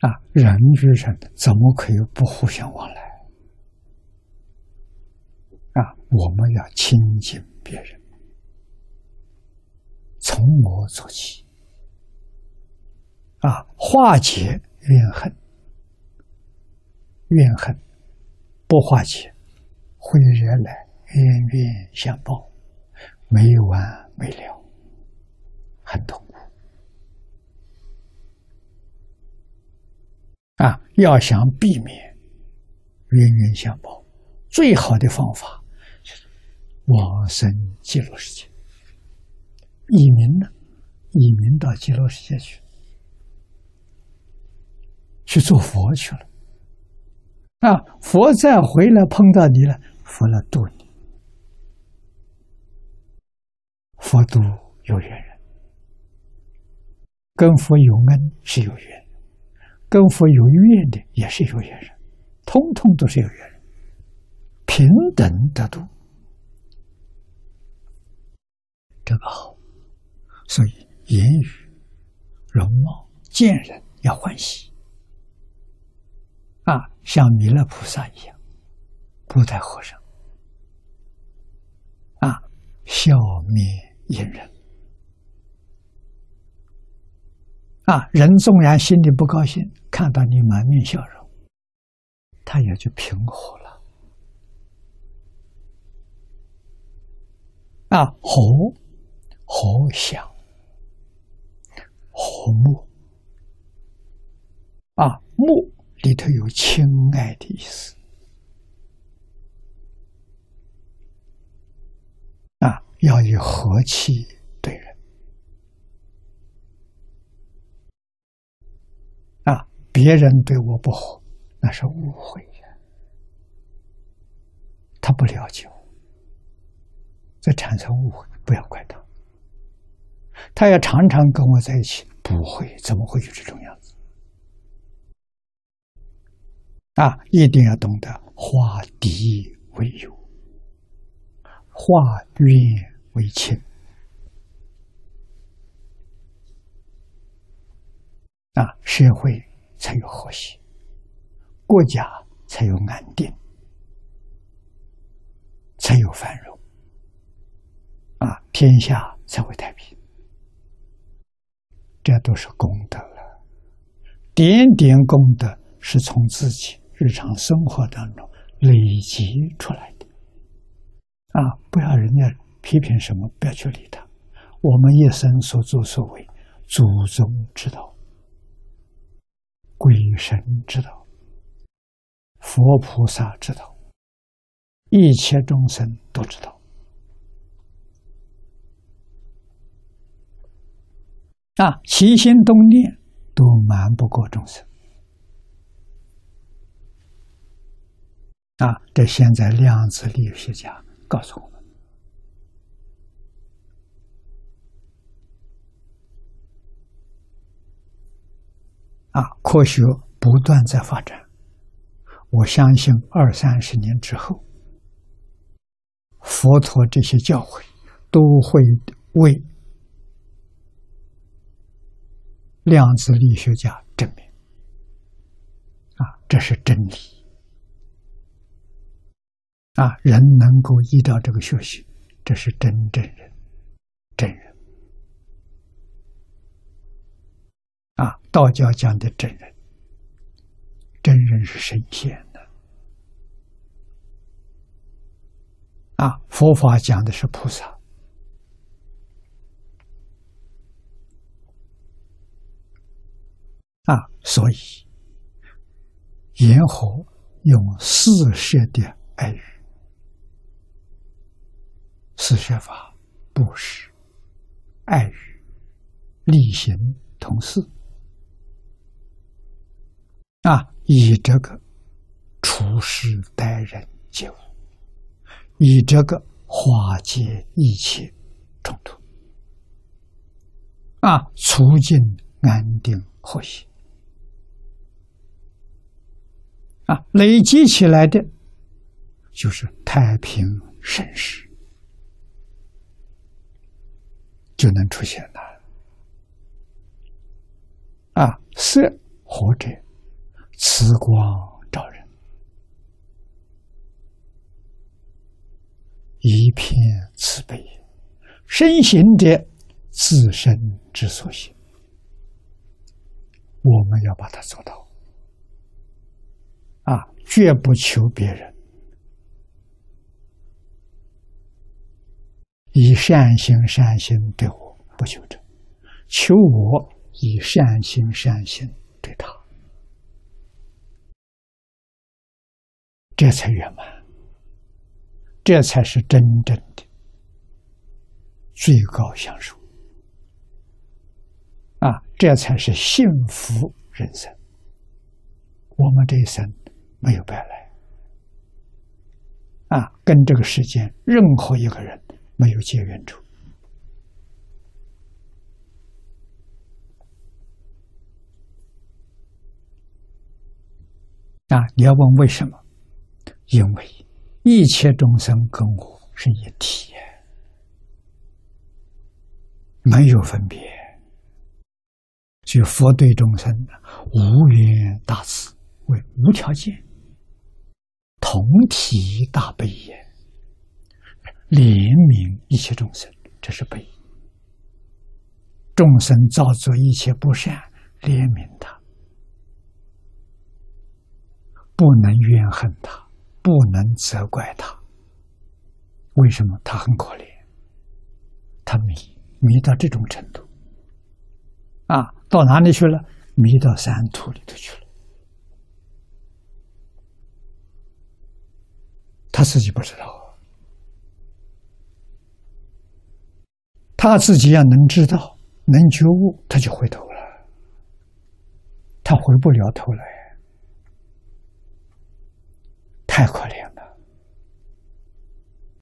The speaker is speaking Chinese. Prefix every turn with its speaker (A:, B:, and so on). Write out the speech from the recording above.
A: 啊，人与人怎么可以不互相往来？啊，我们要亲近别人，从我做起。啊，化解怨恨，怨恨不化解，会惹来冤冤相报，没完没了，啊，要想避免冤冤相报，最好的方法就是往生极乐世界。移民呢，移民到极乐世界去。去做佛去了，啊！佛再回来碰到你了，佛来度你。佛度有缘人，跟佛有恩是有缘，跟佛有怨的也是有缘人，通通都是有缘人，平等得度，这个好。所以言语、容貌、见人要欢喜。啊，像弥勒菩萨一样，不带和尚，啊，笑灭淫人，啊，人纵然心里不高兴，看到你满面笑容，他也就平和了。啊，和和祥，和睦，啊，睦。里头有亲爱的意思啊，要以和气别人对我不好，那是误会呀，他不了解我，这产生误会，不要怪他，他要常常跟我在一起，不会，怎么会有这种样子？啊，一定要懂得化敌为友，化怨为亲，啊，社会才有和谐，国家才有安定，才有繁荣，啊，天下才会太平。这都是功德了，点点功德是从自己。日常生活当中累积出来的啊，不要人家批评什么，不要去理他。我们一生所作所为，祖宗知道，鬼神知道，佛菩萨知道，一切众生都知道啊，起心动念都瞒不过众生。啊，这现在量子力学家告诉我们，啊，科学不断在发展，我相信二三十年之后，佛陀这些教诲都会为量子力学家证明，啊，这是真理。啊，人能够依照这个学习，这是真正人，真人。啊，道教讲的真人，真人是神仙的。啊，佛法讲的是菩萨。啊，所以言和用四摄的爱语。四学法：布施、爱语、力行、同事。啊，以这个处事待人接物，以这个化解一切冲突，啊，促进安定和谐，啊，累积起来的，就是太平盛世。就能出现了啊！色或者慈光照人，一片慈悲，身行者自身之所行，我们要把它做到。啊，绝不求别人，以善心善心对我不求这，求我以善心善心对他，这才圆满，这才是真正的最高享受啊！这才是幸福人生。我们这一生。没有白来，啊，跟这个世间任何一个人没有结缘处。啊，你要问为什么？因为一切众生跟我是一体，没有分别，就佛对众生无缘大慈，为无条件。同体大悲也，怜悯一切众生，这是悲。众生造作一切不善，怜悯他，不能怨恨他，不能责怪他。为什么他很可怜？他迷迷到这种程度，啊，到哪里去了？迷到三途里头去了。他自己不知道，他自己要能知道、能觉悟，他就回头了。他回不了头来，太可怜。